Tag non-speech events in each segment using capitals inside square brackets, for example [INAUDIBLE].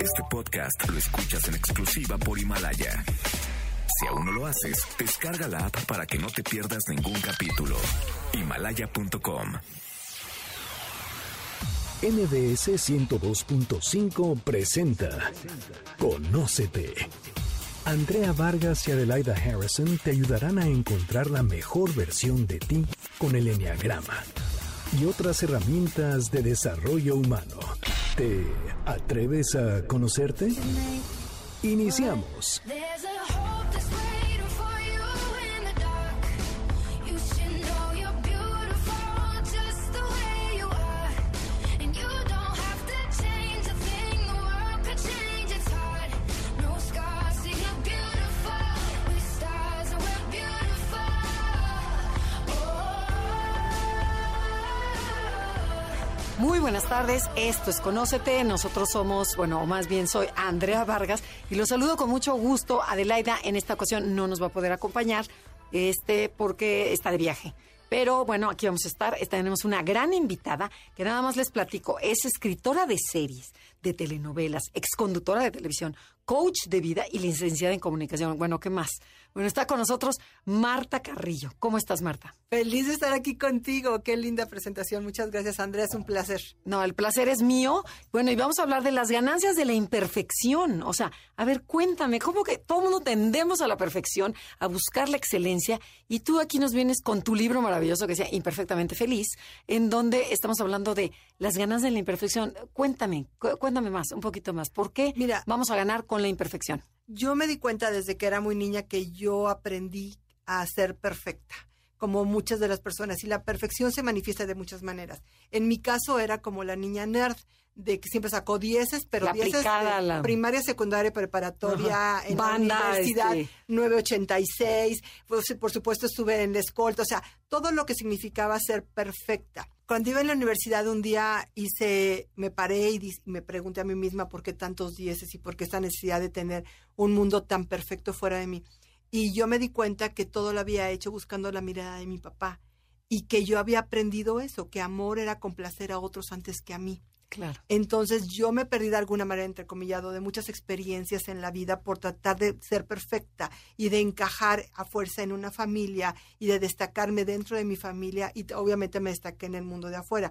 Este podcast lo escuchas en exclusiva por Himalaya. Si aún no lo haces, descarga la app para que no te pierdas ningún capítulo. Himalaya.com. NBS 102.5 presenta Conócete. Andrea Vargas y Adelaida Harrison te ayudarán a encontrar la mejor versión de ti con el Enneagrama y otras herramientas de desarrollo humano. ¿Te atreves a conocerte? Iniciamos. Tardes, esto es Conócete, nosotros somos, bueno, o más bien soy Andrea Vargas y los saludo con mucho gusto. Adelaida en esta ocasión no nos va a poder acompañar, este, porque está de viaje. Pero bueno, aquí vamos a estar. Tenemos una gran invitada que nada más les platico. Es escritora de series, de telenovelas, exconductora de televisión, coach de vida y licenciada en comunicación. Bueno, ¿qué más? Bueno, está con nosotros Marta Carrillo. ¿Cómo estás, Marta? Feliz de estar aquí contigo. Qué linda presentación. Muchas gracias, Andrea. Es un placer. No, el placer es mío. Bueno, y vamos a hablar de las ganancias de la imperfección. O sea, a ver, cuéntame, ¿cómo que todo mundo tendemos a la perfección, a buscar la excelencia? Y tú aquí nos vienes con tu libro maravilloso que se llama Imperfectamente Feliz, en donde estamos hablando de las ganancias de la imperfección. Cuéntame, cu- cuéntame más, un poquito más. ¿Por qué Mira. vamos a ganar con la imperfección? Yo me di cuenta desde que era muy niña que yo aprendí a ser perfecta, como muchas de las personas. Y la perfección se manifiesta de muchas maneras. En mi caso era como la niña nerd, de que siempre sacó dieces, pero dieces de la- primaria, secundaria, preparatoria, Ajá. en Banda, la universidad, este. 986. Pues, por supuesto estuve en la escolta, o sea, todo lo que significaba ser perfecta. Cuando iba en la universidad un día hice, me paré y, dis- y me pregunté a mí misma por qué tantos dieces y por qué esta necesidad de tener un mundo tan perfecto fuera de mí. Y yo me di cuenta que todo lo había hecho buscando la mirada de mi papá y que yo había aprendido eso, que amor era complacer a otros antes que a mí. Claro. Entonces yo me perdí de alguna manera, entrecomillado, de muchas experiencias en la vida por tratar de ser perfecta y de encajar a fuerza en una familia y de destacarme dentro de mi familia y obviamente me destaqué en el mundo de afuera.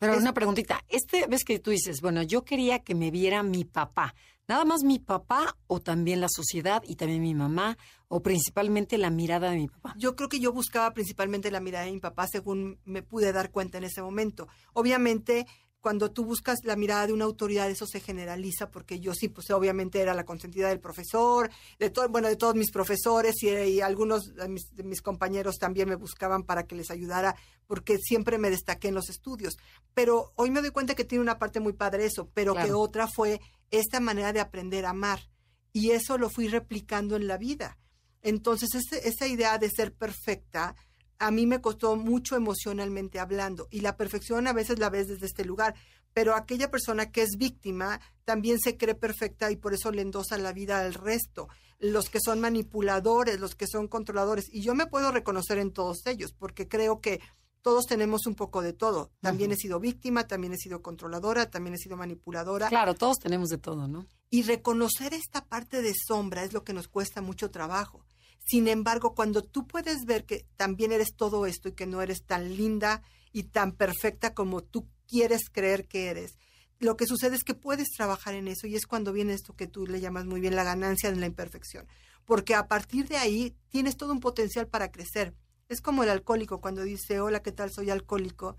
Pero Es- una preguntita, este ves que tú dices, bueno, yo quería que me viera mi papá, nada más mi papá o también la sociedad y también mi mamá o principalmente la mirada de mi papá. Yo creo que yo buscaba principalmente la mirada de mi papá según me pude dar cuenta en ese momento. Obviamente, cuando tú buscas la mirada de una autoridad, eso se generaliza porque yo sí, pues obviamente era la consentida del profesor, de todo, bueno, de todos mis profesores y, y algunos de mis, de mis compañeros también me buscaban para que les ayudara porque siempre me destaqué en los estudios. Pero hoy me doy cuenta que tiene una parte muy padre eso, pero que otra fue esta manera de aprender a amar. Y eso lo fui replicando en la vida. Entonces, ese- esa idea de ser perfecta, a mí me costó mucho emocionalmente hablando. Y la perfección a veces la ves desde este lugar. Pero aquella persona que es víctima también se cree perfecta y por eso le endosa la vida al resto. Los que son manipuladores, los que son controladores. Y yo me puedo reconocer en todos ellos, porque creo que todos tenemos un poco de todo. También he sido víctima, también he sido controladora, también he sido manipuladora. Claro, todos tenemos de todo, ¿no? Y reconocer esta parte de sombra es lo que nos cuesta mucho trabajo. Sin embargo, cuando tú puedes ver que también eres todo esto y que no eres tan linda y tan perfecta como tú quieres creer que eres, lo que sucede es que puedes trabajar en eso y es cuando viene esto que tú le llamas muy bien la ganancia de la imperfección. Porque a partir de ahí tienes todo un potencial para crecer. Es como el alcohólico cuando dice, hola, ¿qué tal? Soy alcohólico.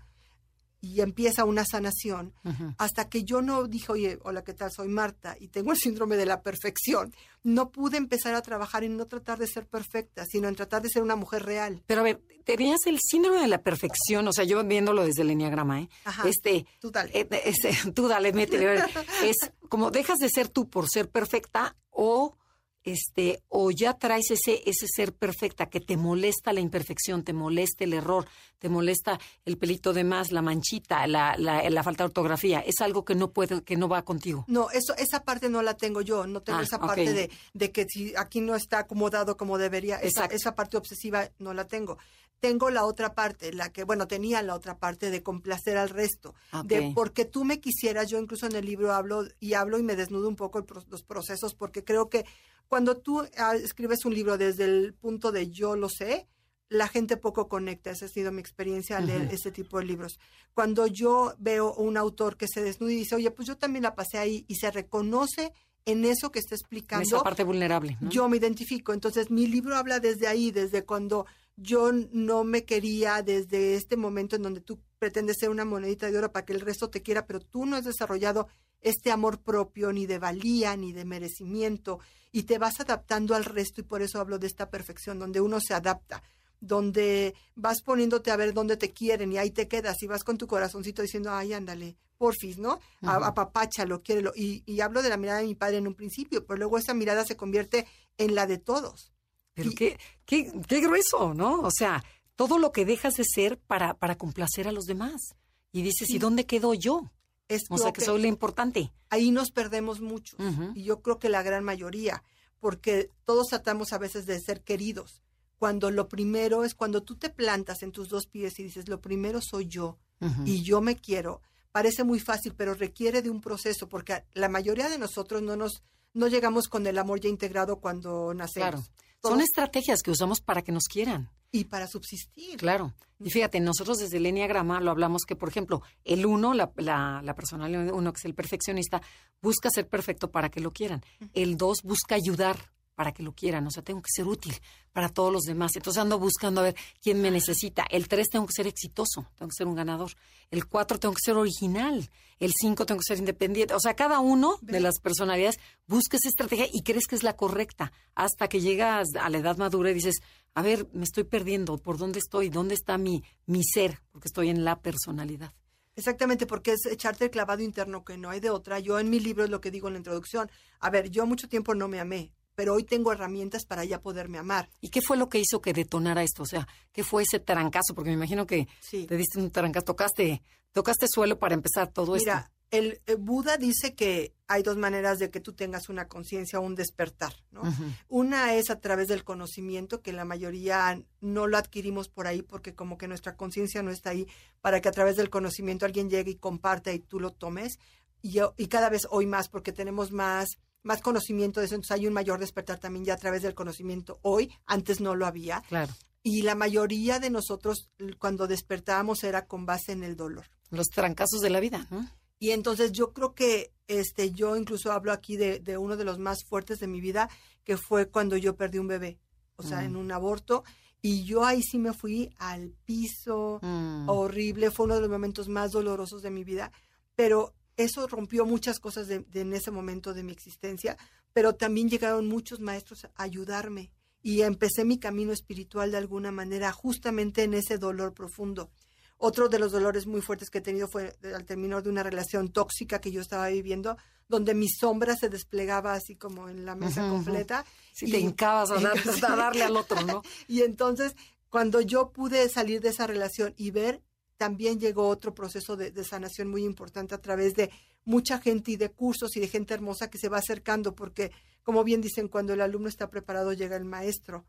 Y empieza una sanación hasta que yo no dije, oye, hola, ¿qué tal? Soy Marta y tengo el síndrome de la perfección. No pude empezar a trabajar en no tratar de ser perfecta, sino en tratar de ser una mujer real. Pero a ver, tenías el síndrome de la perfección, o sea, yo viéndolo desde el enneagrama, ¿eh? Ajá. Este, Tú dale. eh, este, tú dale, métele. Es como dejas de ser tú por ser perfecta o este o ya traes ese ese ser perfecta que te molesta la imperfección, te molesta el error, te molesta el pelito de más, la manchita, la, la, la falta de ortografía, es algo que no puede que no va contigo. No, eso, esa parte no la tengo yo, no tengo Ah, esa parte de, de que si aquí no está acomodado como debería, esa, esa parte obsesiva no la tengo. Tengo la otra parte, la que, bueno, tenía la otra parte de complacer al resto, Ok. de porque tú me quisieras, yo incluso en el libro hablo y hablo y me desnudo un poco el los procesos, porque creo que cuando tú ah, escribes un libro desde el punto de yo lo sé, la gente poco conecta. Esa ha sido mi experiencia al leer Ujú. este tipo de libros. Cuando yo veo un autor que se desnuda y dice, oye, pues yo también la pasé ahí y se reconoce en eso que está En explicando, esa parte vulnerable. ¿no? yo me identifico. Entonces, mi libro habla desde ahí, desde cuando yo no me quería, desde este momento en donde tú pretendes ser una monedita de oro para que el resto te quiera, pero tú no has desarrollado este amor propio, ni de valía, ni de merecimiento, y te vas adaptando al resto, y por eso hablo de esta perfección, donde uno se adapta donde vas poniéndote a ver dónde te quieren y ahí te quedas y vas con tu corazoncito diciendo, ay, ándale, porfis, ¿no? A, Ujú. apapáchalo, quiérelo. Y, y hablo de la mirada de mi padre en un principio, pero luego esa mirada se convierte en la de todos. Pero Y- qué, qué, qué grueso, ¿no? O sea, todo lo que dejas de ser para, para complacer a los demás. Y dices, Sí. ¿y dónde quedo yo? Es O sea, lo que soy lo importante. ahí nos perdemos mucho. Ujú. Y yo creo que la gran mayoría, porque todos tratamos a veces de ser queridos, cuando lo primero es cuando tú te plantas en tus dos pies y dices, lo primero soy yo, y yo me quiero, parece muy fácil, pero requiere de un proceso, porque la mayoría de nosotros no nos no llegamos con el amor ya integrado cuando nacemos. Claro. Son estrategias que usamos para que nos quieran. y para subsistir. Claro. Y fíjate, nosotros desde el Enneagrama lo hablamos que, por ejemplo, el uno, la, la, la personalidad uno, que es el perfeccionista, busca ser perfecto para que lo quieran. El dos busca ayudar para que lo quieran. O sea, tengo que ser útil para todos los demás. Entonces ando buscando a ver quién me necesita. El tres, tengo que ser exitoso, tengo que ser un ganador. El cuatro, tengo que ser original. El cinco, tengo que ser independiente. O sea, cada uno de las personalidades busca esa estrategia y crees que es la correcta. Hasta que llegas a la edad madura y dices, a ver, me estoy perdiendo. ¿Por dónde estoy? ¿Dónde está mi, mi ser? Porque estoy en la personalidad. Exactamente, porque es echarte el clavado interno que no hay de otra. Yo en mi libro es lo que digo en la introducción. A ver, yo mucho tiempo no me amé, pero hoy tengo herramientas para ya poderme amar. ¿Y qué fue lo que hizo que detonara esto? O sea, ¿qué fue ese trancazo? Porque me imagino que Sí. te diste un trancazo, tocaste, tocaste suelo para empezar todo esto. Mira, el, eh, Buda dice que hay dos maneras de que tú tengas una conciencia, un despertar, ¿no? Una es a través del conocimiento, que la mayoría no lo adquirimos por ahí porque como que nuestra conciencia no está ahí para que a través del conocimiento alguien llegue y comparte y tú lo tomes. Y cada vez hoy más porque tenemos más, más conocimiento de eso, entonces hay un mayor despertar también ya a través del conocimiento hoy, antes no lo había. Claro. Y la mayoría de nosotros cuando despertábamos era con base en el dolor. Los trancazos de la vida, ¿no? Y entonces yo creo que este yo incluso hablo aquí de, de uno de los más fuertes de mi vida, que fue cuando yo perdí un bebé, o sea, Mm. en un aborto. Y yo ahí sí me fui al piso, Mm. horrible, fue uno de los momentos más dolorosos de mi vida, pero eso rompió muchas cosas de, de en ese momento de mi existencia, pero también llegaron muchos maestros a ayudarme y empecé mi camino espiritual de alguna manera justamente en ese dolor profundo. Otro de los dolores muy fuertes que he tenido fue al término de una relación tóxica que yo estaba viviendo, donde mi sombra se desplegaba así como en la mesa completa. Si y- te hincabas a, dar- [LAUGHS] a darle al otro, ¿no? [LAUGHS] y entonces, cuando yo pude salir de esa relación y ver, también llegó otro proceso de, sanación muy importante a través de mucha gente y de cursos y de gente hermosa que se va acercando, porque, como bien dicen, cuando el alumno está preparado, llega el maestro.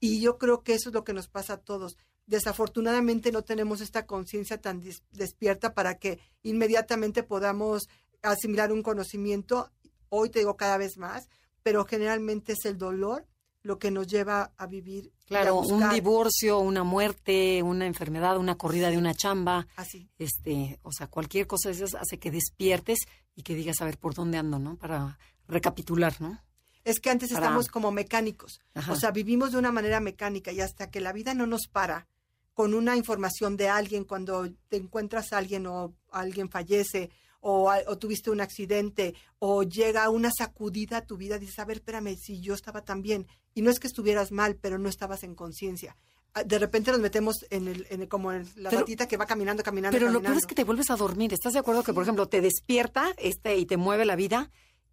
Y yo creo que eso es lo que nos pasa a todos. Desafortunadamente no tenemos esta conciencia tan despierta para que inmediatamente podamos asimilar un conocimiento. Hoy te digo cada vez más, pero generalmente es el dolor lo que nos lleva a vivir. a Claro, un divorcio, una muerte, una enfermedad, una corrida de una chamba, Así. este, o sea, cualquier cosa de esas hace que despiertes y que digas a ver por dónde ando, ¿no? Para recapitular, ¿no? Es que antes Para- estamos como mecánicos. Ajá. O sea, vivimos de una manera mecánica y hasta que la vida no nos para con una información de alguien cuando te encuentras a alguien o alguien fallece o, tuviste un accidente o llega una sacudida a tu vida, dices, a ver, espérame, si yo estaba tan bien. Y no es que estuvieras mal, pero no estabas en conciencia. Ah, De repente nos metemos en el, en el- como en la Pero- ratita que va caminando, caminando, Pero lo peor es que te vuelves a dormir. ¿Estás de acuerdo que, por ejemplo, te despierta este y te mueve la vida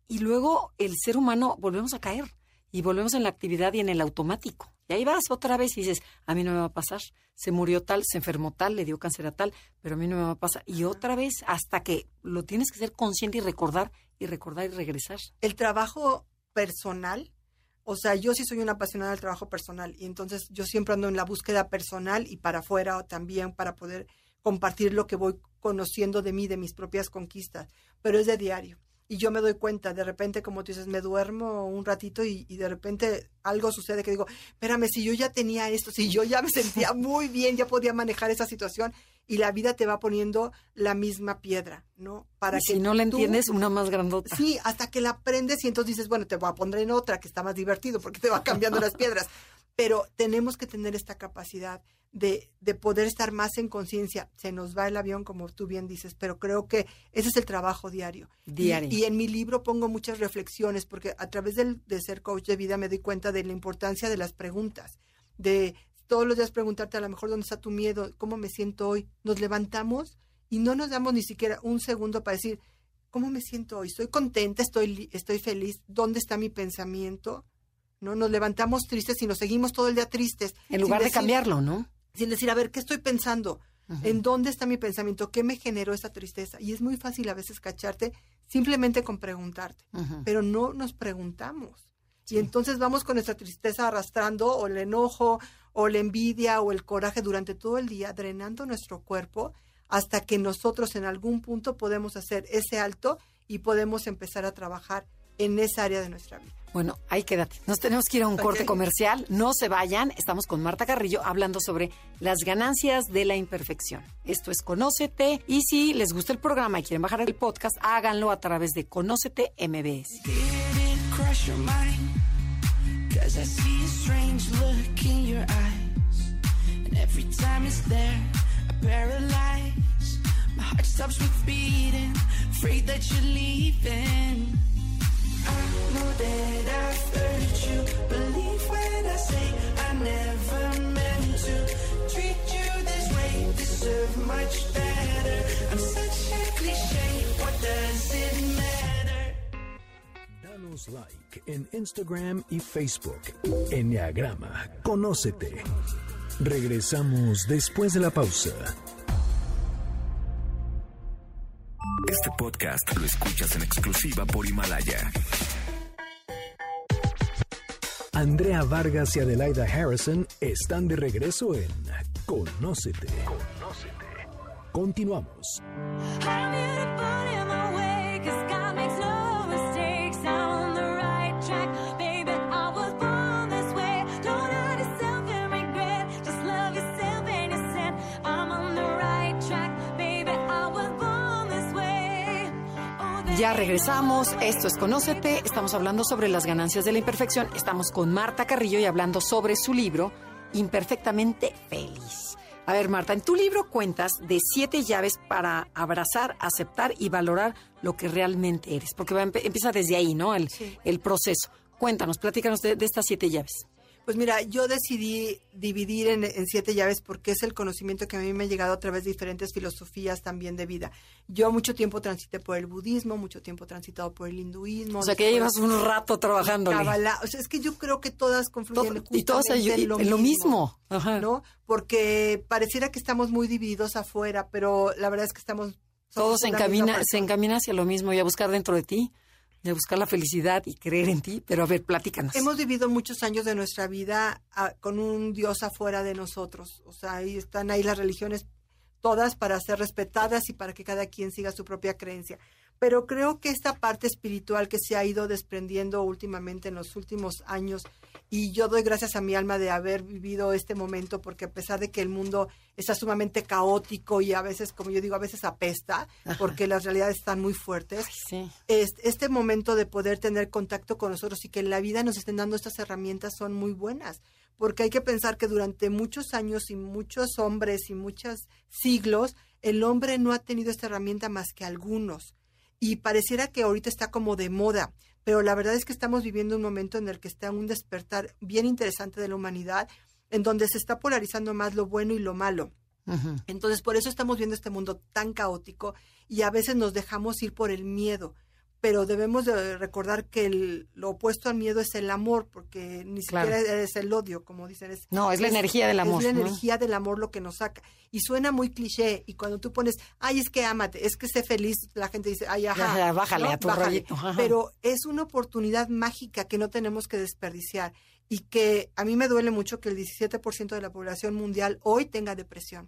y luego el ser humano volvemos a caer y volvemos en la actividad y en el automático? Y ahí vas otra vez y dices, a mí no me va a pasar. Se murió tal, se enfermó tal, le dio cáncer a tal, pero a mí no me va a pasar. Y otra vez hasta que lo tienes que ser consciente y recordar y recordar y regresar. el trabajo personal O sea, yo sí soy una apasionada del trabajo personal y entonces yo siempre ando en la búsqueda personal y para afuera también para poder compartir lo que voy conociendo de mí, de mis propias conquistas, pero es de diario. Y yo me doy cuenta, de repente, como tú dices, me duermo un ratito y, y de repente algo sucede que digo, espérame, si yo ya tenía esto, si yo ya me sentía [LAUGHS] muy bien, ya podía manejar esa situación y la vida te va poniendo la misma piedra, ¿no? Para Y si no la entiendes, una más grandota. Sí, hasta que la aprendes y entonces dices, bueno, te voy a poner en otra que está más divertido porque te va cambiando las piedras. [LAUGHS] Pero tenemos que tener esta capacidad de, de poder estar más en conciencia. Se nos va el avión, como tú bien dices, pero creo que ese es el trabajo diario. Diario. Y, en mi libro pongo muchas reflexiones porque a través del, de ser coach de vida me doy cuenta de la importancia de las preguntas, de todos los días preguntarte a lo mejor dónde está tu miedo, cómo me siento hoy. Nos levantamos y no nos damos ni siquiera un segundo para decir, ¿cómo me siento hoy? ¿Estoy contenta? ¿Estoy, estoy feliz? ¿Dónde está mi pensamiento? ¿No? Nos levantamos tristes y nos seguimos todo el día tristes. En lugar de decir- cambiarlo, ¿no? Sin decir, a ver, ¿qué estoy pensando? ¿En dónde está mi pensamiento? ¿Qué me generó esa tristeza? Y es muy fácil a veces cacharte simplemente con preguntarte, pero no nos preguntamos. Y entonces vamos con nuestra tristeza arrastrando o el enojo o la envidia o el coraje durante todo el día, drenando nuestro cuerpo hasta que nosotros en algún punto podemos hacer ese alto y podemos empezar a trabajar en esa área de nuestra vida. Bueno, ahí quédate. Nos tenemos que ir a un corte comercial. No se vayan. Estamos con Marta Carrillo hablando sobre las ganancias de la imperfección. Esto es Conócete. Y si les gusta el programa y quieren bajar el podcast, háganlo a través de Conócete MBS. My heart stops with beating, afraid that you're leaving. Danos like en Instagram y Facebook. Enneagrama, conócete. Regresamos después de la pausa. Este podcast lo escuchas en exclusiva por Himalaya. Andrea Vargas y Adelaida Harrison están de regreso en Conócete. Continuamos. Ya regresamos. Esto es Conócete. Estamos hablando sobre las ganancias de la imperfección. Estamos con Marta Carrillo y hablando sobre su libro, Imperfectamente Feliz. A ver, Marta, en tu libro cuentas de siete llaves para abrazar, aceptar y valorar lo que realmente eres. Porque empieza desde ahí, ¿no? El, Sí. el proceso. Cuéntanos, platícanos de, de estas siete llaves. Pues mira, yo decidí dividir en, en siete llaves porque es el conocimiento que a mí me ha llegado a través de diferentes filosofías también de vida. Yo mucho tiempo transité por el budismo, mucho tiempo transitado por el hinduismo. O sea, que llevas un rato. Kabbalah. O sea, es que yo creo que todas confluyen Todo- y todas en lo en lo mismo, mismo. Ajá. ¿no? Porque pareciera que estamos muy divididos afuera, pero la verdad es que estamos... Todo se encamina, se encamina hacia lo mismo y a buscar dentro de ti, a buscar la felicidad y creer en ti. Pero a ver, platícanos. Hemos vivido muchos años de nuestra vida ah, con un Dios afuera de nosotros. O sea, ahí están ahí las religiones todas para ser respetadas y para que cada quien siga su propia creencia. Pero creo que esta parte espiritual que se ha ido desprendiendo últimamente en los últimos años, y yo doy gracias a mi alma de haber vivido este momento, porque a pesar de que el mundo está sumamente caótico y a veces, como yo digo, a veces apesta, porque las realidades están muy fuertes, Sí. es- este momento de poder tener contacto con nosotros y que en la vida nos estén dando estas herramientas son muy buenas, porque hay que pensar que durante muchos años y muchos hombres y muchos siglos, el hombre no ha tenido esta herramienta más que algunos. Y pareciera que ahorita está como de moda, pero la verdad es que estamos viviendo un momento en el que está un despertar bien interesante de la humanidad, en donde se está polarizando más lo bueno y lo malo. Entonces, por eso estamos viendo este mundo tan caótico y a veces nos dejamos ir por el miedo. Pero debemos de recordar que el- lo opuesto al miedo es el amor, porque ni Claro. siquiera es el odio, como dicen. Es, No, es la energía del amor, Es la ¿no? energía del amor lo que nos saca. Y suena muy cliché, y cuando tú pones, ay, es que ámate, es que sé feliz, la gente dice, ay, ajá. Bájale a tu ajá. Pero es una oportunidad mágica que no tenemos que desperdiciar. Y que a mí me duele mucho que el 17% de la población mundial hoy tenga depresión.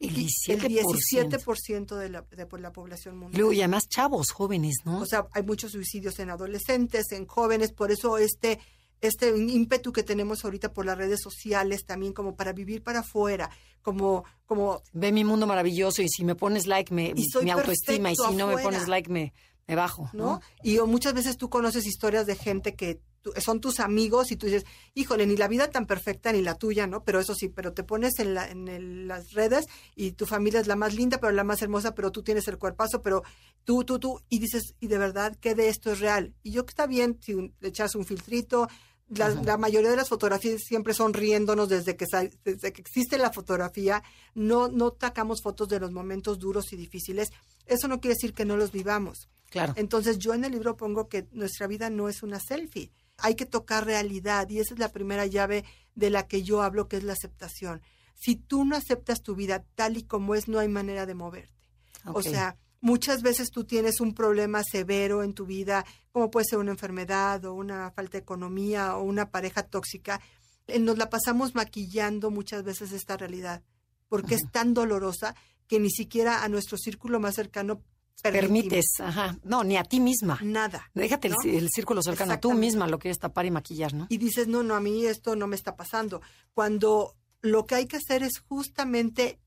El Y 17%. 17% de la, de la población mundial. luego, y además chavos, jóvenes, ¿no? O sea, hay muchos suicidios en adolescentes, en jóvenes, por eso este este ímpetu que tenemos ahorita por las redes sociales también como para vivir para afuera, como como Ve mi mundo maravilloso y si me pones like me, mi autoestima y si no me pones like me, me bajo. ¿no? ¿no? Y o muchas veces tú conoces historias de gente que son tus amigos y tú dices, híjole, ni la vida tan perfecta ni la tuya, ¿no? Pero eso sí, pero te pones en, la, en el- las redes y tu familia es la más linda, pero la más hermosa, pero tú tienes el cuerpazo, pero tú, tú, tú, y dices, y de verdad, ¿qué de esto es real? Y yo que está bien si un- le echas un filtrito. La, la mayoría de las fotografías siempre son riéndonos desde que, desde que existe la fotografía. No, no sacamos fotos de los momentos duros y difíciles. Eso no quiere decir que no los vivamos. Claro. Entonces yo en el libro pongo que nuestra vida no es una selfie. Hay que tocar realidad y esa es la primera llave de la que yo hablo, que es la aceptación. Si tú no aceptas tu vida tal y como es, no hay manera de moverte. O sea, muchas veces tú tienes un problema severo en tu vida, como puede ser una enfermedad o una falta de economía o una pareja tóxica. eh, Nos la pasamos maquillando muchas veces esta realidad, porque es tan dolorosa que ni siquiera a nuestro círculo más cercano permitimos Permites, ajá. No, ni a ti misma. nada. Déjate el, ¿no? el círculo cercano. Tú Exactamente. misma lo quieres tapar y maquillar, ¿no? y dices, no, no, a mí esto no me está pasando. Cuando lo que hay que hacer es justamente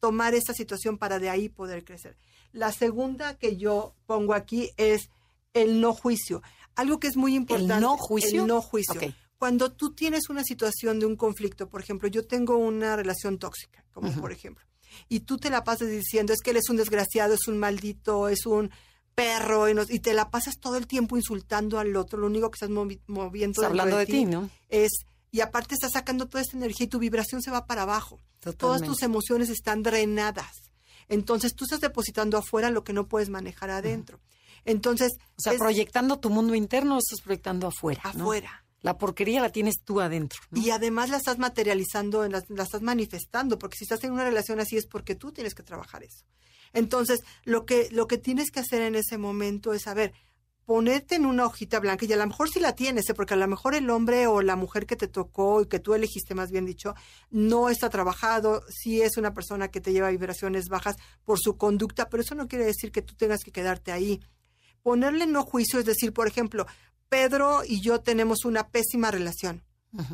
tomar esa situación para de ahí poder crecer. La segunda que yo pongo aquí es el no juicio. Algo que es muy importante. no juicio? El no juicio. Cuando tú tienes una situación de un conflicto, por ejemplo, yo tengo una relación tóxica, como por ejemplo, y tú te la pasas diciendo, es que él es un desgraciado, es un maldito, es un perro, y, nos- y te la pasas todo el tiempo insultando al otro, lo único que estás movi- moviendo Estás dentro hablando de ti, ¿no? es y aparte estás sacando toda esta energía y tu vibración se va para abajo. Todas tus emociones están drenadas. Entonces tú estás depositando afuera lo que no puedes manejar adentro. Entonces, O sea, es proyectando tu mundo interno, estás proyectando afuera. ¿no? afuera. La porquería la tienes tú adentro. Y además la estás materializando, la, la estás manifestando, porque si estás en una relación así es porque tú tienes que trabajar eso. Entonces, lo que, lo que tienes que hacer en ese momento es, a ver, ponerte en una hojita blanca, y a lo mejor sí la tienes, ¿eh? porque a lo mejor el hombre o la mujer que te tocó y que tú elegiste, más bien dicho, no está trabajado, sí es una persona que te lleva vibraciones bajas por su conducta, pero eso no quiere decir que tú tengas que quedarte ahí. Ponerle no juicio es decir, por ejemplo, Pedro y yo tenemos una pésima relación.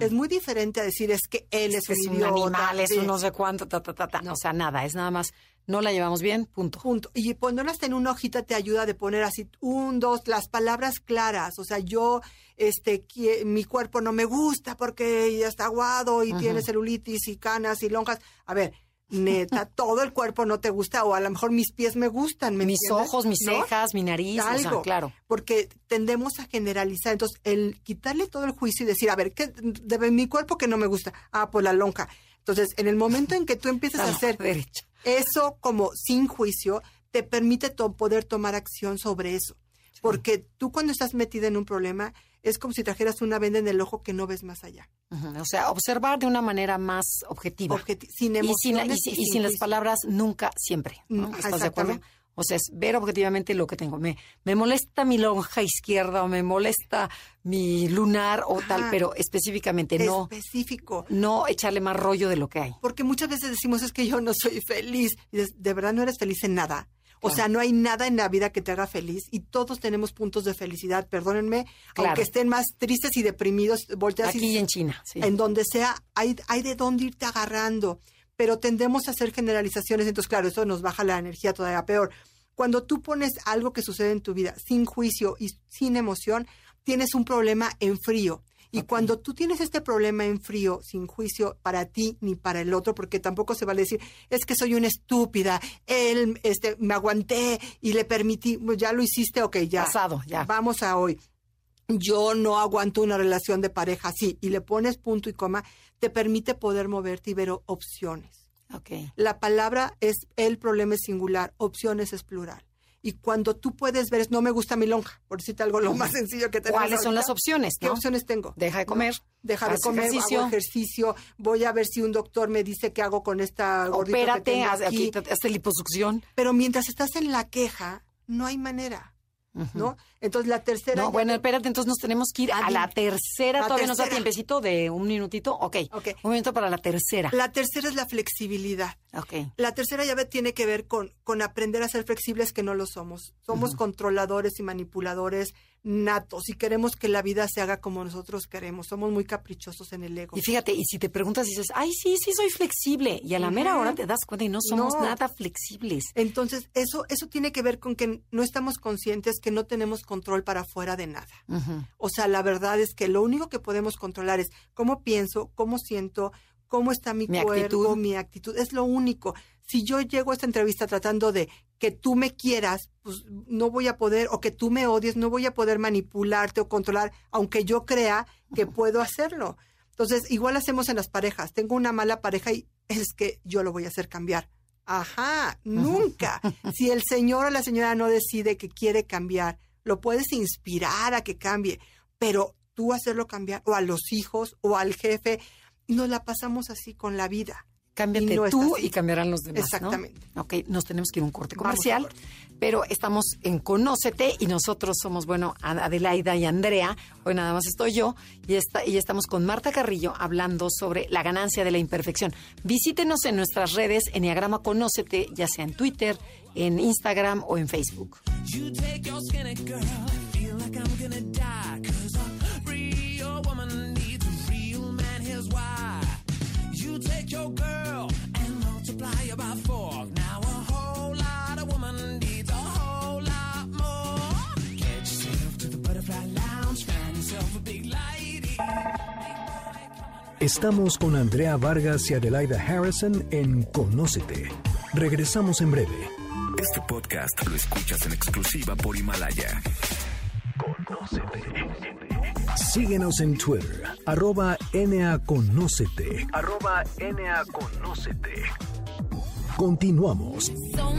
Es muy diferente a decir es que él es, es, que es un animal, es sí, un no sé cuánto, ta, ta, ta, ta. O sea, nada, es nada más, no la llevamos bien, punto. punto. Y ponerlas en una hojita te ayuda de poner así un, dos, las palabras claras. O sea, yo, este, mi cuerpo no me gusta porque ya está aguado y tiene celulitis y canas y lonjas. A ver, neta, [LAUGHS] todo el cuerpo no te gusta o a lo mejor mis pies me gustan. ¿me Mis entiendes? ojos, mis ¿No? cejas, mi nariz, o sea, algo, claro. Porque tendemos a generalizar. Entonces, el quitarle todo el juicio y decir, a ver, ¿qué de mi cuerpo que no me gusta? Ah, pues la lonja. Entonces, en el momento en que tú empieces [LAUGHS] a hacer derecha. eso como sin juicio, te permite to- poder tomar acción sobre eso. Porque tú cuando estás metida en un problema, es como si trajeras una venda en el ojo que no ves más allá. O sea, observar de una manera más objetiva. Objeti- sin y sin, la- y emociones y y sin sin las palabras nunca, siempre. ¿no? Mm, ¿Estás de acuerdo? O sea, es ver objetivamente lo que tengo. Me, me molesta mi lonja izquierda o me molesta mi lunar o tal, pero específicamente no, Específico. no echarle más rollo de lo que hay. Porque muchas veces decimos, es que yo no soy feliz. Y ¿de verdad no eres feliz en nada? O Claro. sea, no hay nada en la vida que te haga feliz y todos tenemos puntos de felicidad, perdónenme, Claro. aunque estén más tristes y deprimidos, volteas Aquí y y en China, sí. en donde sea, hay, hay de dónde irte agarrando, pero tendemos a hacer generalizaciones, entonces claro, eso nos baja la energía todavía peor. Cuando tú pones algo que sucede en tu vida sin juicio y sin emoción, tienes un problema en frío. Y cuando tú tienes este problema en frío, sin juicio para ti ni para el otro, porque tampoco se vale decir, es que soy una estúpida, él, este, me aguanté y le permití, pues, ya lo hiciste, ok, ya. Pasado, ya. Vamos a hoy yo no aguanto una relación de pareja así y le pones punto y coma, te permite poder moverte y ver opciones. Ok. La palabra es el problema es singular, opciones es plural. Y cuando tú puedes ver, es, no me gusta mi lonja, por decirte algo lo más sencillo que tenemos. ¿Cuáles son las opciones? ¿Qué no? opciones tengo? Deja de comer. Deja de comer, ejercicio. hago ejercicio, voy a ver si un doctor me dice qué hago con esta gordita que Opérate, tengo haz, aquí. aquí, hazte liposucción. Pero mientras estás en la queja, no hay manera, ¿no? Entonces la tercera... No, bueno, te- espérate, entonces nos tenemos que ir a la tercera. La Todavía nos da tiempecito de un minutito. Ok. Ok. Un minuto para la tercera. La tercera es la flexibilidad. Ok. La tercera llave tiene que ver con, con aprender a ser flexibles que no lo somos. Somos controladores y manipuladores natos y queremos que la vida se haga como nosotros queremos. Somos muy caprichosos en el ego. Y fíjate, y si te preguntas, dices, ay, sí, sí, soy flexible. Y a la mera hora te das cuenta y no somos No. nada flexibles. Entonces, eso, eso tiene que ver con que no estamos conscientes que no tenemos control para fuera de nada. O sea, la verdad es que lo único que podemos controlar es cómo pienso, cómo siento, cómo está mi, Mi cuerpo, actitud. mi actitud. Es lo único. Si yo llego a esta entrevista tratando de que tú me quieras, pues no voy a poder, o que tú me odies, no voy a poder manipularte o controlar, aunque yo crea que [LAUGHS] puedo hacerlo. Entonces, igual hacemos en las parejas. Tengo una mala pareja y es que yo lo voy a hacer cambiar. Ajá, nunca. [LAUGHS] Si el señor o la señora no decide que quiere cambiar, lo puedes inspirar a que cambie, pero tú hacerlo cambiar, o a los hijos, o al jefe, y nos la pasamos así con la vida. Cámbiate Y no tú y cambiarán los demás. ¿no? Exactamente. Ok, nos tenemos que ir a un corte comercial, corte. pero estamos en Conócete y nosotros somos, bueno, Ad- Adelaida y Andrea. Hoy nada más estoy yo y, está, y estamos con Marta Carrillo hablando sobre la ganancia de la imperfección. Visítenos en nuestras redes, Enneagrama Conócete, ya sea en Twitter, en Instagram o en Facebook. You take your You take your girl and multiply her by four. Now a whole lot of woman needs a whole lot more. Get yourself to the butterfly lounge, find yourself a big lady. Estamos con Andrea Vargas y Adelaida Harrison en Conócete. Regresamos en breve. Este podcast lo escuchas en exclusiva por Himalaya. Síguenos en Twitter, arroba NAConócete. Arroba NAConócete. Continuamos. So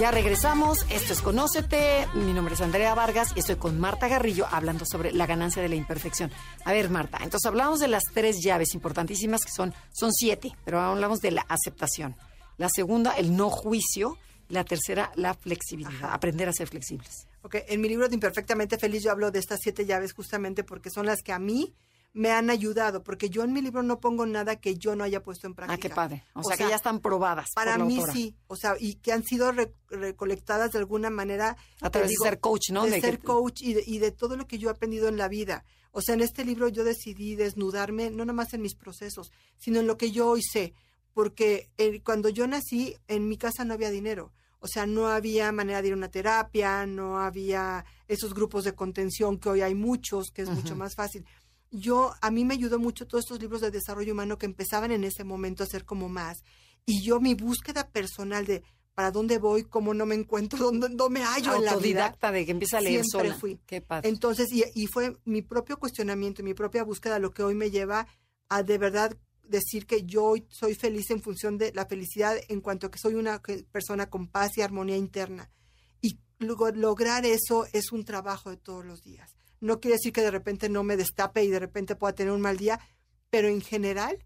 Ya regresamos, esto es Conócete, mi nombre es Andrea Vargas y estoy con Marta Garrillo hablando sobre la ganancia de la imperfección. A ver, Marta, entonces hablamos de las tres llaves importantísimas que son, son siete, pero hablamos de la aceptación. La segunda, el no juicio. La tercera, la flexibilidad, aprender a ser flexibles. Ok, en mi libro de Imperfectamente Feliz yo hablo de estas siete llaves justamente porque son las que a mí me han ayudado, porque yo en mi libro no pongo nada que yo no haya puesto en práctica. Ah, qué padre. O, sea, que ya están probadas. Para por la mí autora. sí, o sea, y que han sido re- recolectadas de alguna manera. A través de ser coach, ¿no? De, De que- ser coach y de, y de todo lo que yo he aprendido en la vida. O sea, en este libro yo decidí desnudarme, no nomás en mis procesos, sino en lo que yo hoy sé. Porque cuando yo nací, en mi casa no había dinero. O sea, no había manera de ir a una terapia, no había esos grupos de contención que hoy hay muchos, que es mucho más fácil. Yo, a mí me ayudó mucho todos estos libros de desarrollo humano que empezaban en ese momento a ser como más. Y yo, mi búsqueda personal de para dónde voy, cómo no me encuentro, [LAUGHS] dónde no me hallo en la vida. Autodidacta de que empieza a leer Siempre sola. fui. Qué padre. Entonces, y, y fue mi propio cuestionamiento, mi propia búsqueda lo que hoy me lleva a de verdad decir que yo soy feliz en función de la felicidad en cuanto a que soy una persona con paz y armonía interna. Y luego lograr eso es un trabajo de todos los días. No quiere decir que de repente no me destape y de repente pueda tener un mal día, pero en general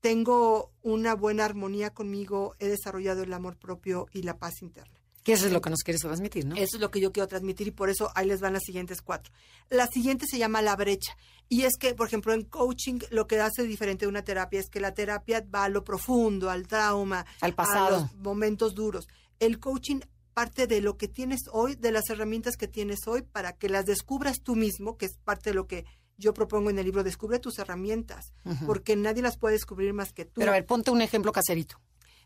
tengo una buena armonía conmigo, he desarrollado el amor propio y la paz interna. Que eso es lo que nos quieres transmitir, ¿no? Eso es lo que yo quiero transmitir y por eso ahí les van las siguientes cuatro. La siguiente se llama la brecha. Y es que, por ejemplo, en coaching lo que hace diferente de una terapia es que la terapia va a lo profundo, al trauma, Al pasado. a los momentos duros. El coaching parte de lo que tienes hoy, de las herramientas que tienes hoy, para que las descubras tú mismo, que es parte de lo que yo propongo en el libro, descubre tus herramientas, porque nadie las puede descubrir más que tú. Pero a ver, ponte un ejemplo caserito.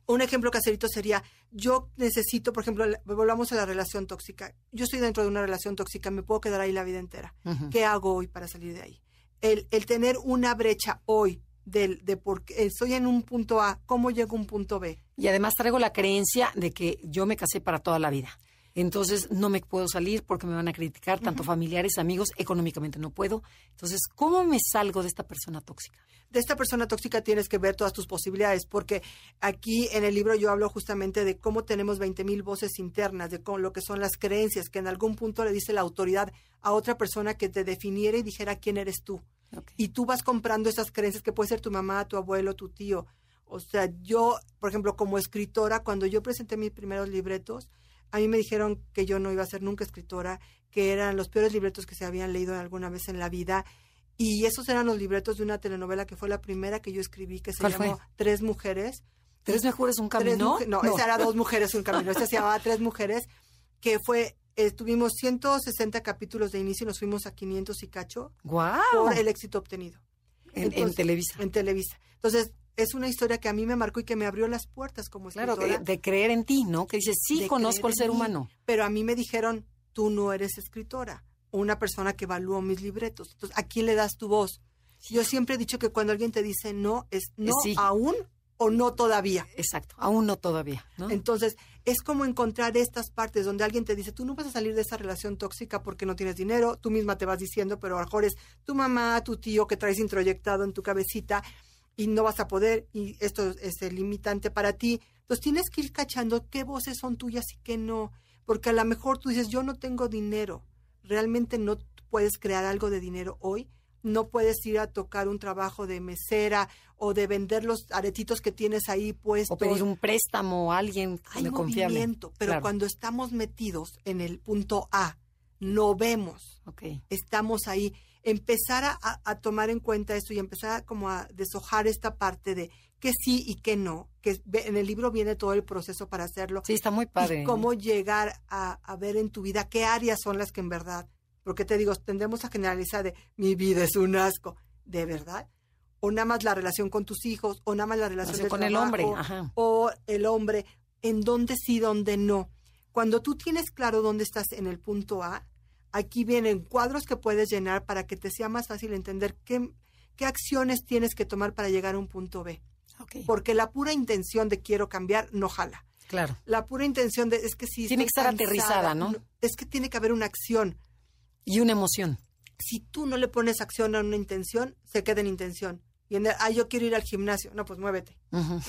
Un ejemplo caserito sería, yo necesito, por ejemplo, volvamos a la relación tóxica. Yo estoy dentro de una relación tóxica, me puedo quedar ahí la vida entera. ¿Qué hago hoy para salir de ahí? El, el tener una brecha hoy del, de por qué estoy en un punto A, cómo llego a un punto B. Y además traigo la creencia de que yo me casé para toda la vida. Entonces no me puedo salir porque me van a criticar, tanto familiares, amigos, económicamente no puedo. Entonces, ¿cómo me salgo de esta persona tóxica? de esta persona tóxica tienes que ver todas tus posibilidades, porque aquí en el libro yo hablo justamente de cómo tenemos 20 mil voces internas, de cómo, lo que son las creencias, que en algún punto le dice la autoridad a otra persona que te definiera y dijera quién eres tú. Y tú vas comprando esas creencias que puede ser tu mamá, tu abuelo, tu tío. O sea, yo, por ejemplo, como escritora, cuando yo presenté mis primeros libretos, a mí me dijeron que yo no iba a ser nunca escritora, que eran los peores libretos que se habían leído alguna vez en la vida. Y esos eran los libretos de una telenovela que fue la primera que yo escribí, que se ¿Cuál llamó fue? Tres Mujeres. ¿Tres mejores un camino? muje- no, esa era Dos Mujeres, un camino. Esta se llamaba Tres Mujeres, que fue, eh, tuvimos 160 capítulos de inicio y nos fuimos a 500 y cacho ¡Guau! por el éxito obtenido En, Televisa. en Televisa. Entonces, es una historia que a mí me marcó y que me abrió las puertas como Claro, escritora. de, de creer en ti, ¿no? Que dices, sí, conozco al ser mí. humano. Pero a mí me dijeron, tú no eres escritora, una persona que evaluó mis libretos. Entonces, ¿a quién le das tu voz? Yo siempre he dicho que cuando alguien te dice no, es no Sí. aún o no todavía. Exacto, aún no todavía, ¿no? Entonces, es como encontrar estas partes donde alguien te dice, tú no vas a salir de esa relación tóxica porque no tienes dinero, tú misma te vas diciendo, pero a lo mejor es tu mamá, tu tío que traes introyectado en tu cabecita y no vas a poder y esto es el limitante para ti. Entonces, tienes que ir cachando qué voces son tuyas y qué no, porque a lo mejor tú dices, yo no tengo dinero, realmente no puedes crear algo de dinero hoy, no puedes ir a tocar un trabajo de mesera o de vender los aretitos que tienes ahí puestos o pedir un préstamo a alguien hay confiable. movimiento, pero Claro. cuando estamos metidos en el punto A, no vemos, estamos ahí. Empezar a, tomar en cuenta esto y empezar a como a deshojar esta parte de qué sí y qué no, que en el libro viene todo el proceso para hacerlo. Sí, está muy padre. Y cómo llegar a, a ver en tu vida qué áreas son las que en verdad, porque te digo, tendemos a generalizar de mi vida es un asco, ¿de verdad? O nada más la relación con tus hijos, o nada más la relación del con el hombre, ajá. o el hombre, en dónde sí, dónde no. Cuando tú tienes claro dónde estás en el punto A, aquí vienen cuadros que puedes llenar para que te sea más fácil entender qué, qué acciones tienes que tomar para llegar a un punto B. Ok, Porque la pura intención de quiero cambiar no jala. claro. La pura intención de es que sí. Tiene que estar aterrizada, ¿no? Es que tiene que haber una acción. Y una emoción. Si tú no le pones acción a una intención, se queda en intención. Y en el, ah, yo quiero ir al gimnasio. No, pues muévete.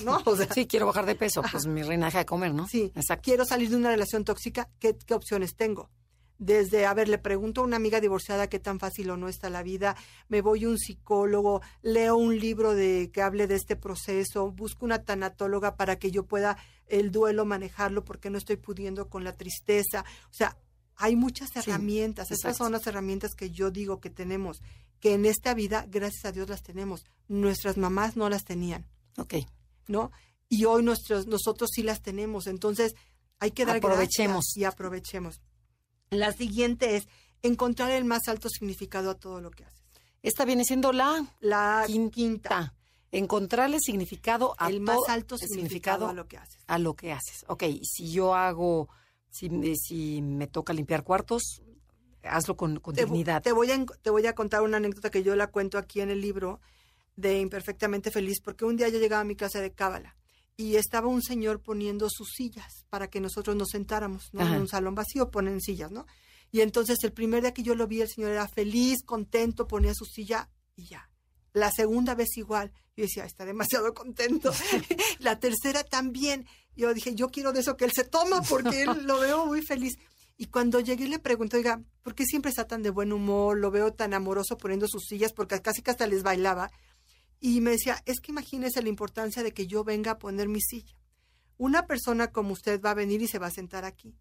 ¿No? O sea, [LAUGHS] Sí, quiero bajar de peso. Pues mi reina deja de comer, ¿no? Sí, Exacto. quiero salir de una relación tóxica, ¿qué, qué opciones tengo? Desde, a ver, le pregunto a una amiga divorciada qué tan fácil o no está la vida, me voy a un psicólogo, leo un libro de que hable de este proceso, busco una tanatóloga para que yo pueda el duelo manejarlo porque no estoy pudiendo con la tristeza. O sea, hay muchas herramientas, estas exacto. son las herramientas que yo digo que tenemos, que en esta vida, gracias a Dios, las tenemos. Nuestras mamás no las tenían. Ok. ¿no? Y hoy nuestros, nosotros sí las tenemos. Entonces, hay que dar Aprovechemos. gracias y aprovechemos. La siguiente es encontrar el más alto significado a todo lo que haces. Esta viene siendo la La quinta. quinta, Encontrarle significado a el más alto significado a lo que haces. a lo que haces. Ok, si yo hago, si, me- si me toca limpiar cuartos, hazlo con, con Te, dignidad. te voy a, te voy a contar una anécdota que yo la cuento aquí en el libro de Imperfectamente Feliz, porque un día yo llegaba a mi clase de cábala y estaba un señor poniendo sus sillas para que nosotros nos sentáramos, ¿no? Ajá. En un salón vacío ponen sillas, ¿no? Y entonces el primer día que yo lo vi, el señor era feliz, contento, ponía su silla y ya. La segunda vez igual. Yo decía, está demasiado contento. [LAUGHS] [LAUGHS] la tercera también. Yo dije, yo quiero de eso que él se toma porque él lo veo muy feliz. Y cuando llegué le pregunté, oiga, ¿por qué siempre está tan de buen humor? Lo veo tan amoroso poniendo sus sillas porque casi que hasta les bailaba. Y me decía, es que imagínese la importancia de que yo venga a poner mi silla. Una persona como usted va a venir y se va a sentar aquí.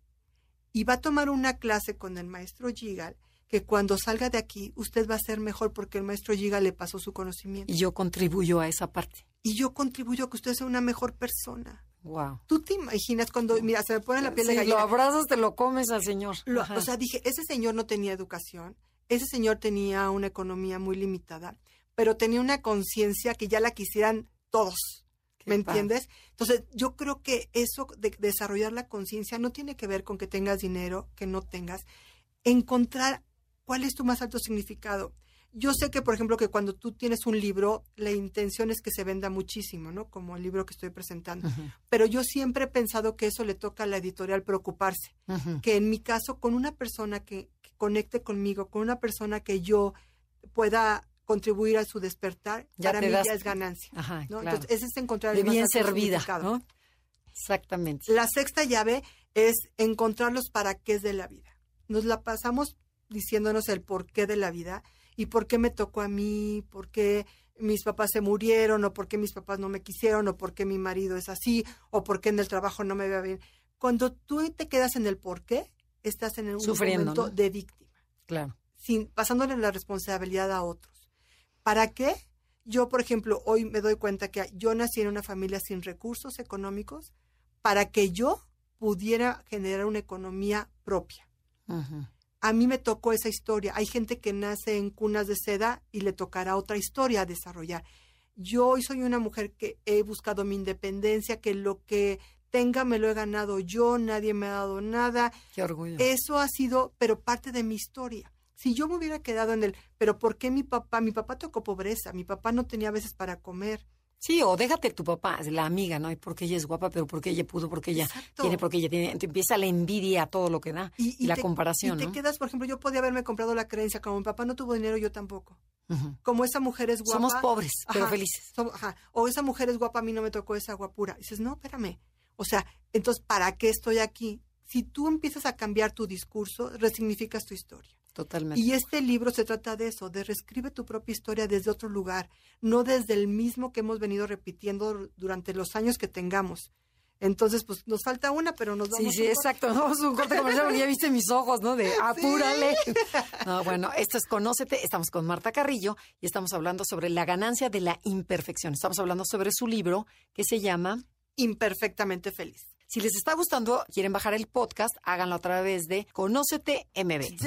Y va a tomar una clase con el maestro Gigal, que cuando salga de aquí usted va a ser mejor porque el maestro Gigal le pasó su conocimiento. Y yo contribuyo a esa parte. Y yo contribuyo a que usted sea una mejor persona. Wow. ¿Tú te imaginas cuando, mira, se me pone la piel de gallina? lo abrazas, te lo comes al señor. Lo- o sea, dije, ese señor no tenía educación, ese señor tenía una economía muy limitada, pero tenía una conciencia que ya la quisieran todos. ¿Me entiendes? Entonces, yo creo que eso de desarrollar la conciencia no tiene que ver con que tengas dinero, que no tengas. Encontrar cuál es tu más alto significado. Yo sé que, por ejemplo, que cuando tú tienes un libro, la intención es que se venda muchísimo, ¿no? Como el libro que estoy presentando. Pero yo siempre he pensado que eso le toca a la editorial preocuparse. Que en mi caso, con una persona que, que conecte conmigo, con una persona que yo pueda contribuir a su despertar, Ya para mí das- ya es ganancia. Ajá, ¿no? claro. Entonces, ese es encontrar de el más bien servida. ¿no? Exactamente. La sexta llave es encontrar los para qué de la vida. Nos la pasamos diciéndonos el porqué de la vida y por qué me tocó a mí, por qué mis papás se murieron o por qué mis papás no me quisieron o por qué mi marido es así o por qué en el trabajo no me va bien. Cuando tú te quedas en el por qué, estás en un Sufriendo, momento ¿no? de víctima, Claro. sin, pasándole la responsabilidad a otros. ¿Para qué? Yo, por ejemplo, hoy me doy cuenta que yo nací en una familia sin recursos económicos para que yo pudiera generar una economía propia. A mí me tocó esa historia. Hay gente que nace en cunas de seda y le tocará otra historia a desarrollar. Yo hoy soy una mujer que he buscado mi independencia, que lo que tenga me lo he ganado yo, nadie me ha dado nada. Qué orgullo. Eso ha sido, pero parte de mi historia. Si yo me hubiera quedado en el, pero ¿por qué mi papá? Mi papá tocó pobreza, mi papá no tenía a veces para comer. Sí, o déjate tu papá, la amiga, ¿no? Y porque ella es guapa, pero porque ella pudo, porque ella Exacto. tiene, porque ella tiene. Te empieza la envidia a todo lo que da. Y, la te- comparación, y te quedas, por ejemplo, yo podía haberme comprado la creencia, como mi papá no tuvo dinero, yo tampoco. Como esa mujer es guapa. Somos pobres, pero felices. ajá. O esa mujer es guapa, a mí no me tocó esa guapura. Y dices, no, espérame. O sea, entonces, ¿para qué estoy aquí? Si tú empiezas a cambiar tu discurso, resignificas tu historia. Totalmente. Y este libro se trata de eso, de reescribe tu propia historia desde otro lugar, no desde el mismo que hemos venido repitiendo durante los años que tengamos. Entonces, pues nos falta una, pero nos Sí, vamos sí, un corte. exacto. Nos vamos a un corte comercial porque ya viste mis ojos, ¿no? De [LAUGHS] apúrale. [LAUGHS] No, bueno, esto es Conócete. Estamos con Marta Carrillo y estamos hablando sobre la ganancia de la imperfección. Estamos hablando sobre su libro que se llama Imperfectamente feliz. Si les está gustando, quieren bajar el podcast, háganlo a través de Conócete MB.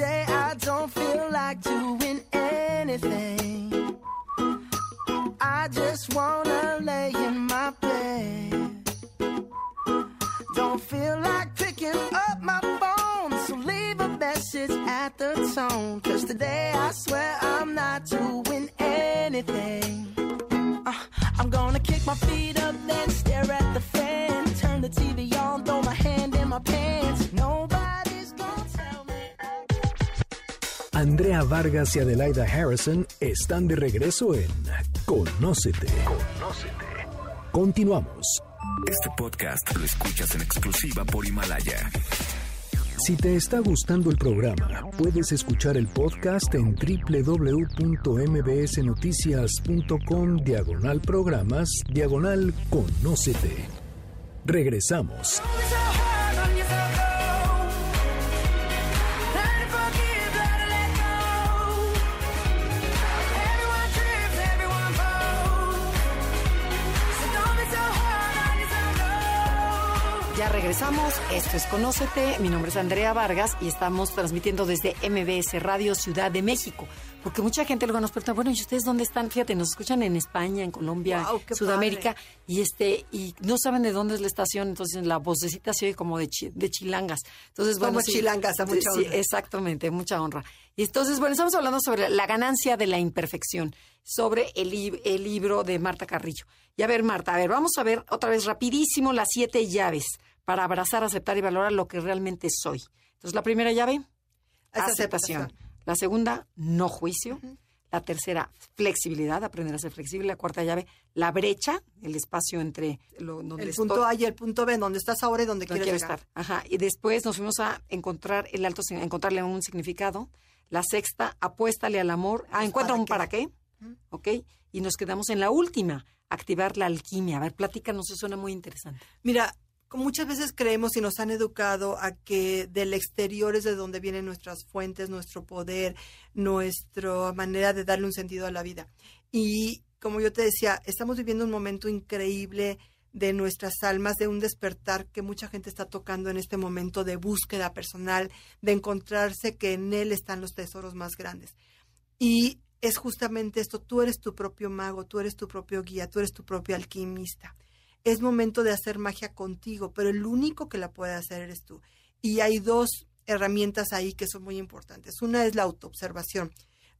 At the tone. Cause today I swear I'm not doing anything. Uh, my feet Andrea Vargas y Adelaida Harrison están de regreso en Conócete. Continuamos. Este podcast lo escuchas en exclusiva por Himalaya. Si te está gustando el programa, puedes escuchar el podcast en www.mbsnoticias.com diagonal programas diagonal conócete. Regresamos. Regresamos. Esto es Conócete. Mi nombre es Andrea Vargas y estamos transmitiendo desde MBS Radio Ciudad de México. Porque mucha gente luego nos pregunta, bueno, ¿y ustedes dónde están? Fíjate, nos escuchan en España, en Colombia, Sudamérica, y este y no saben de dónde es la estación, entonces la vocecita se oye como de, chi- de chilangas. Entonces, bueno, Somos chilangas, a mucha sí, honra. exactamente, mucha honra. Y entonces, bueno, estamos hablando sobre la ganancia de la imperfección, sobre el, el libro de Marta Carrillo. Y a ver, Marta, a ver, vamos a ver otra vez rapidísimo las siete llaves para abrazar, aceptar y valorar lo que realmente soy. Entonces, la primera llave, aceptación. aceptación. La segunda, no juicio. La tercera, flexibilidad, aprender a ser flexible. La cuarta llave, la brecha, el espacio entre lo, donde El estoy- punto A y el punto B, donde estás ahora y donde donde quieres estar. Ajá. Y después nos fuimos a encontrar el alto, encontrarle un significado. La sexta, apuéstale al amor. Ah, Pues, encuentra ¿para un qué? para qué. ¿Ok? Y nos quedamos en la última, activar la alquimia. A ver, platícanos, eso suena muy interesante. Mira, muchas veces creemos y nos han educado a que del exterior es de donde vienen nuestras fuentes, nuestro poder, nuestra manera de darle un sentido a la vida. Y como yo te decía, estamos viviendo un momento increíble de nuestras almas, de un despertar que mucha gente está tocando en este momento de búsqueda personal, de encontrarse que en él están los tesoros más grandes. Y es justamente esto, tú eres tu propio mago, tú eres tu propio guía, tú eres tu propio alquimista. Es momento de hacer magia contigo, pero el único que la puede hacer eres tú. Y hay dos herramientas ahí que son muy importantes. Una es la autoobservación.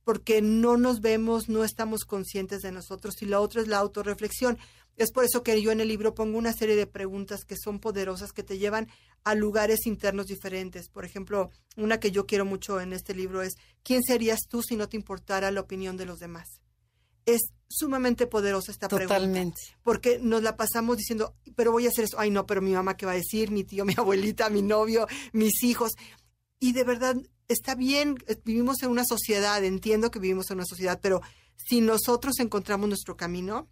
porque no nos vemos, no estamos conscientes de nosotros y la otra es la autorreflexión. Es por eso que yo en el libro pongo una serie de preguntas que son poderosas, que te llevan a lugares internos diferentes. Por ejemplo, una que yo quiero mucho en este libro es, ¿quién serías tú si no te importara la opinión de los demás? Es sumamente poderosa esta pregunta. Totalmente. Porque nos la pasamos diciendo, pero voy a hacer eso. Ay, no, pero mi mamá qué va a decir, mi tío, mi [LAUGHS] abuelita, mi novio, mis hijos. Y de verdad, está bien, eh, vivimos en una sociedad, entiendo que vivimos en una sociedad, pero si nosotros encontramos nuestro camino,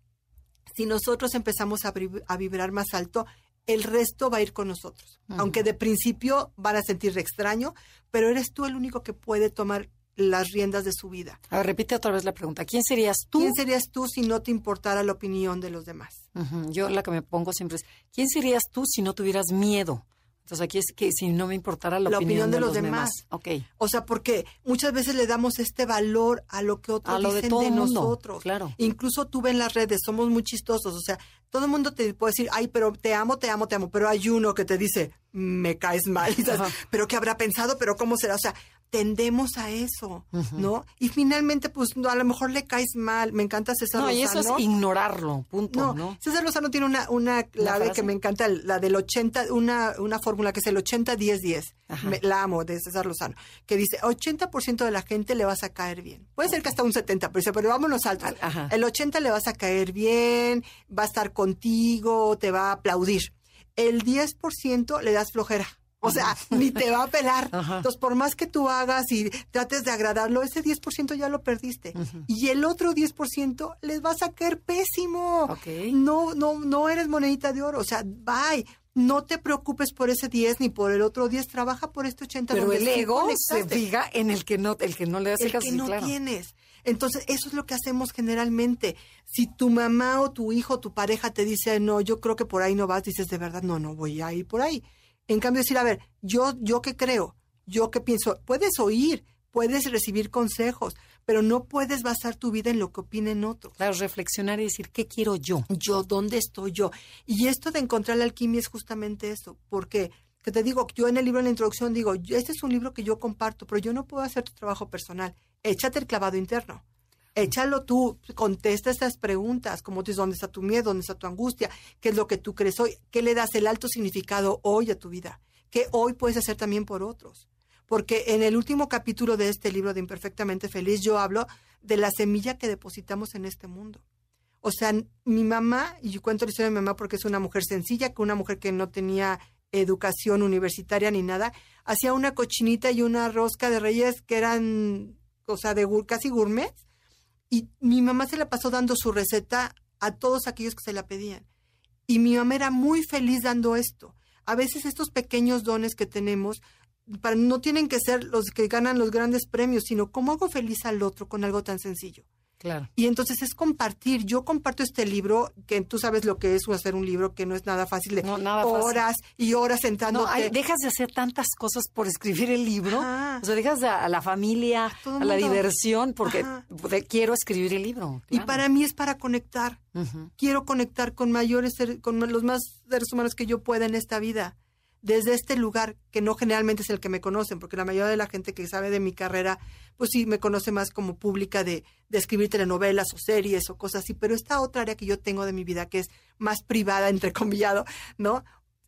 si nosotros empezamos a, vib- a vibrar más alto, el resto va a ir con nosotros. Aunque de principio van a sentir extraño, pero eres tú el único que puede tomar las riendas de su vida. A ver, repite otra vez la pregunta. ¿Quién serías tú? ¿Quién serías tú si no te importara la opinión de los demás? Yo la que me pongo siempre es, ¿quién serías tú si no tuvieras miedo? Entonces aquí es que si no me importara la, opinión, de, los, demás. Ok. O sea, porque muchas veces le damos este valor a lo que otros A lo de dicen todo de, el mundo, nosotros. claro. Incluso tú ves en las redes, somos muy chistosos. O sea, todo el mundo te puede decir, ay, pero te amo, te amo, te amo. Pero hay uno que te dice, me caes mal. [LAUGHS] Pero ¿qué habrá pensado? ¿Pero cómo será? O sea, tendemos a eso, ¿no? Y finalmente, pues, no, a lo mejor le caes mal. Me encanta César No, y eso Lozano. es ignorarlo, punto, No, ¿no? César Lozano tiene una, una clave que me encanta, la del 80, una, una fórmula que es el 80-10-10. Ajá. Me- La amo, de César Lozano. Que dice, 80% de la gente le vas a caer bien. Puede ser que hasta un 70%, pero, vámonos altos. Al- ajá. El 80 le vas a caer bien, va a estar contigo, te va a aplaudir. El 10% le das flojera. O sea, [LAUGHS] ni te va a pelar. Ajá. Entonces, por más que tú hagas y trates de agradarlo, ese 10% ya lo perdiste. Y el otro 10% les vas a caer pésimo. Ok. No, no, no eres monedita de oro. O sea, bye. No te preocupes por ese 10 ni por el otro 10. Trabaja por este 80. Pero el ego se fija en el que no, el que no le hace el caso, que no claro. tienes. Entonces, eso es lo que hacemos generalmente. Si tu mamá o tu hijo o tu pareja te dice, no, yo creo que por ahí no vas, dices, de verdad, no, no voy a ir por ahí. En cambio, decir, a ver, yo, yo qué creo, yo qué pienso, puedes oír, puedes recibir consejos, pero no puedes basar tu vida en lo que opinen otros. Claro, reflexionar y decir, ¿qué quiero yo? Yo, ¿dónde estoy yo? Y esto de encontrar la alquimia es justamente eso, porque, que te digo, yo en el libro, en la introducción, digo, este es un libro que yo comparto, pero yo no puedo hacer tu trabajo personal. Échate el clavado interno. Échalo tú, contesta estas preguntas, como dices, ¿dónde está tu miedo? ¿Dónde está tu angustia? ¿Qué es lo que tú crees hoy? ¿Qué le das el alto significado hoy a tu vida? ¿Qué hoy puedes hacer también por otros? Porque en el último capítulo de este libro de Imperfectamente Feliz, yo hablo de la semilla que depositamos en este mundo. O sea, mi mamá, y yo cuento la historia de mi mamá porque es una mujer sencilla, que una mujer que no tenía educación universitaria ni nada, hacía una cochinita y una rosca de reyes que eran, o sea, de casi gourmet. Y mi mamá se la pasó dando su receta a todos aquellos que se la pedían. Y mi mamá era muy feliz dando esto. A veces estos pequeños dones que tenemos para, no tienen que ser los que ganan los grandes premios, sino cómo hago feliz al otro con algo tan sencillo. Claro. Y entonces es compartir. Yo comparto este libro, que tú sabes lo que es hacer un libro, que no es nada fácil de No, nada fácil. horas y horas sentándote. No, hay- dejas de hacer tantas cosas por escribir el libro. Ajá. O sea, dejas a, a la familia, A la diversión, porque de- quiero escribir el libro. Y para mí es para conectar. Quiero conectar con mayores, con los más seres humanos que yo pueda en esta vida. Desde este lugar, que no generalmente es el que me conocen, porque la mayoría de la gente que sabe de mi carrera, pues sí me conoce más como pública de, de escribir telenovelas o series o cosas así. Pero esta otra área que yo tengo de mi vida, que es más privada, entrecomillado, ¿no?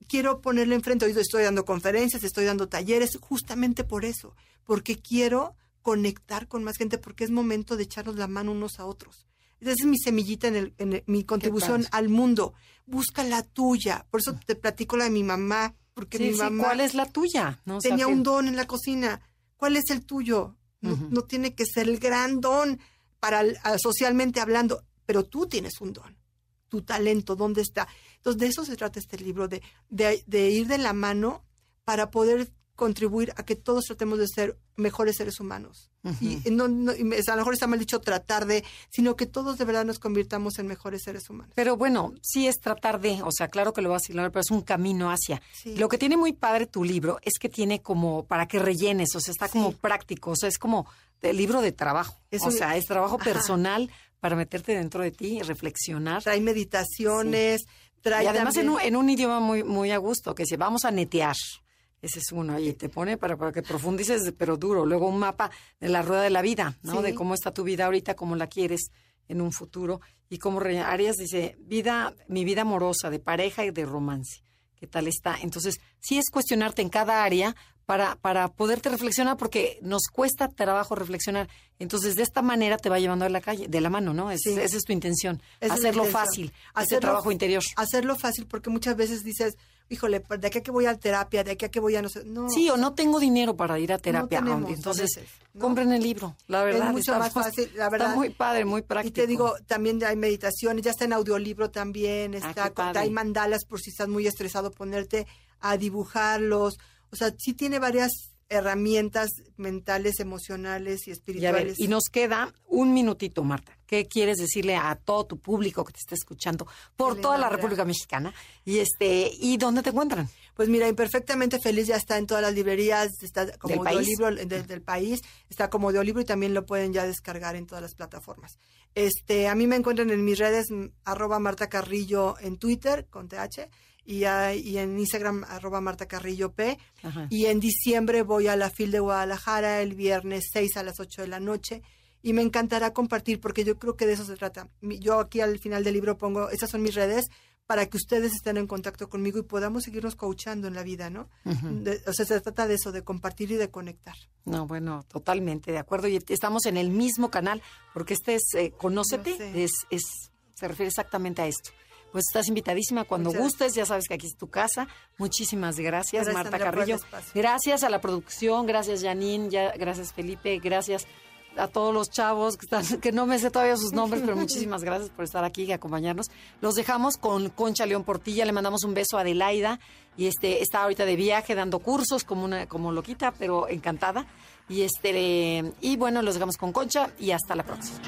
Quiero ponerle enfrente. Hoy estoy dando conferencias, estoy dando talleres, justamente por eso, porque quiero conectar con más gente, porque es momento de echarnos la mano unos a otros. Esa es mi semillita en, el, en el- mi contribución al mundo. Busca la tuya. Por eso te platico la de mi mamá, porque Sí, mi sí, ¿cuál es la tuya? ¿No? O sea, tenía un don en la cocina. ¿Cuál es el tuyo? No, no tiene que ser el gran don para el- a- socialmente hablando, pero tú tienes un don. Tu talento, ¿dónde está? Entonces, de eso se trata este libro, de, de, de ir de la mano para poder contribuir a que todos tratemos de ser mejores seres humanos. Y no, no- y me- a lo mejor está mal dicho tratar de, sino que todos de verdad nos convirtamos en mejores seres humanos. Pero bueno, sí es tratar de, o sea, claro que lo vas a hilar, pero es un camino hacia. Sí. Lo que tiene muy padre tu libro es que tiene como para que rellenes, o sea, está como práctico, o sea, es como el libro de trabajo. Es o un- sea, es trabajo Ajá. personal para meterte dentro de ti y reflexionar. Trae meditaciones, trae Y además en un, en un idioma muy, muy a gusto, que dice, vamos a netear. Ese es uno, y te pone para, para que profundices, pero duro. Luego un mapa de la rueda de la vida, ¿no? Sí. De cómo está tu vida ahorita, cómo la quieres en un futuro. Y cómo re- Arias dice, vida, mi vida amorosa, de pareja y de romance. ¿Qué tal está? Entonces, sí es cuestionarte en cada área para, para poderte reflexionar, porque nos cuesta trabajo reflexionar. Entonces, de esta manera te va llevando de la calle, de la mano, ¿no? Es- Sí. Esa es tu intención. Esa es la hacerlo intención. fácil, Hacerlo- trabajo interior. Hacerlo fácil porque muchas veces dices, híjole, pues, de aquí a que voy a terapia, de aquí a que voy a no sé. No, Sí, o no tengo dinero para ir a terapia. tenemos, aunque a entonces, veces, ¿no? compren el libro. La verdad, es mucho está más fácil, la verdad. Está muy padre, muy Y práctico. te digo, también hay meditaciones, ya está en audiolibro también, Ah, está, padre. hay mandalas por si estás muy estresado, ponerte a dibujarlos. O sea, sí tiene varias herramientas mentales, emocionales y y a espirituales. ver, y nos queda un minutito, Marta. ¿Qué quieres decirle a todo tu público que te está escuchando por toda la. República Mexicana? Y este, ¿y dónde te encuentran? Pues mira, Imperfectamente Feliz ya está en todas las librerías, está como ¿Del país? audiolibro de- del país, está como audiolibro y también lo pueden ya descargar en todas las plataformas. Este, a mí me encuentran en mis redes arroba Marta Carrillo en Twitter con TH y, hay- y en Instagram arroba Marta Carrillo P. Ajá. Y en diciembre voy a la FIL de Guadalajara el viernes 6 a las 8 de la noche. Y me encantará compartir porque yo creo que de eso se trata. Yo aquí al final del libro pongo, esas son mis redes, para que ustedes estén en contacto conmigo y podamos seguirnos coachando en la vida, ¿no? De- o sea, se trata de eso, de compartir y de conectar. No, bueno, totalmente de acuerdo. Y estamos en el mismo canal, porque este es eh, Conócete, sé. es, es, se refiere exactamente a esto. Pues estás invitadísima cuando Muchas gustes, ya sabes que aquí es tu casa. Muchísimas gracias, Gracias, Marta Carrillo. Gracias a la producción, gracias Janine, ya, gracias Felipe, gracias a todos los chavos que están, [LAUGHS] que no me sé todavía sus nombres, pero muchísimas [LAUGHS] gracias por estar aquí y acompañarnos. Los dejamos con Concha León Portilla, le mandamos un beso a Adelaida y este está ahorita de viaje dando cursos como una como loquita, pero encantada. Y este y bueno, los dejamos con Concha y hasta la próxima.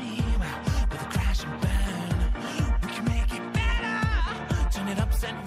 and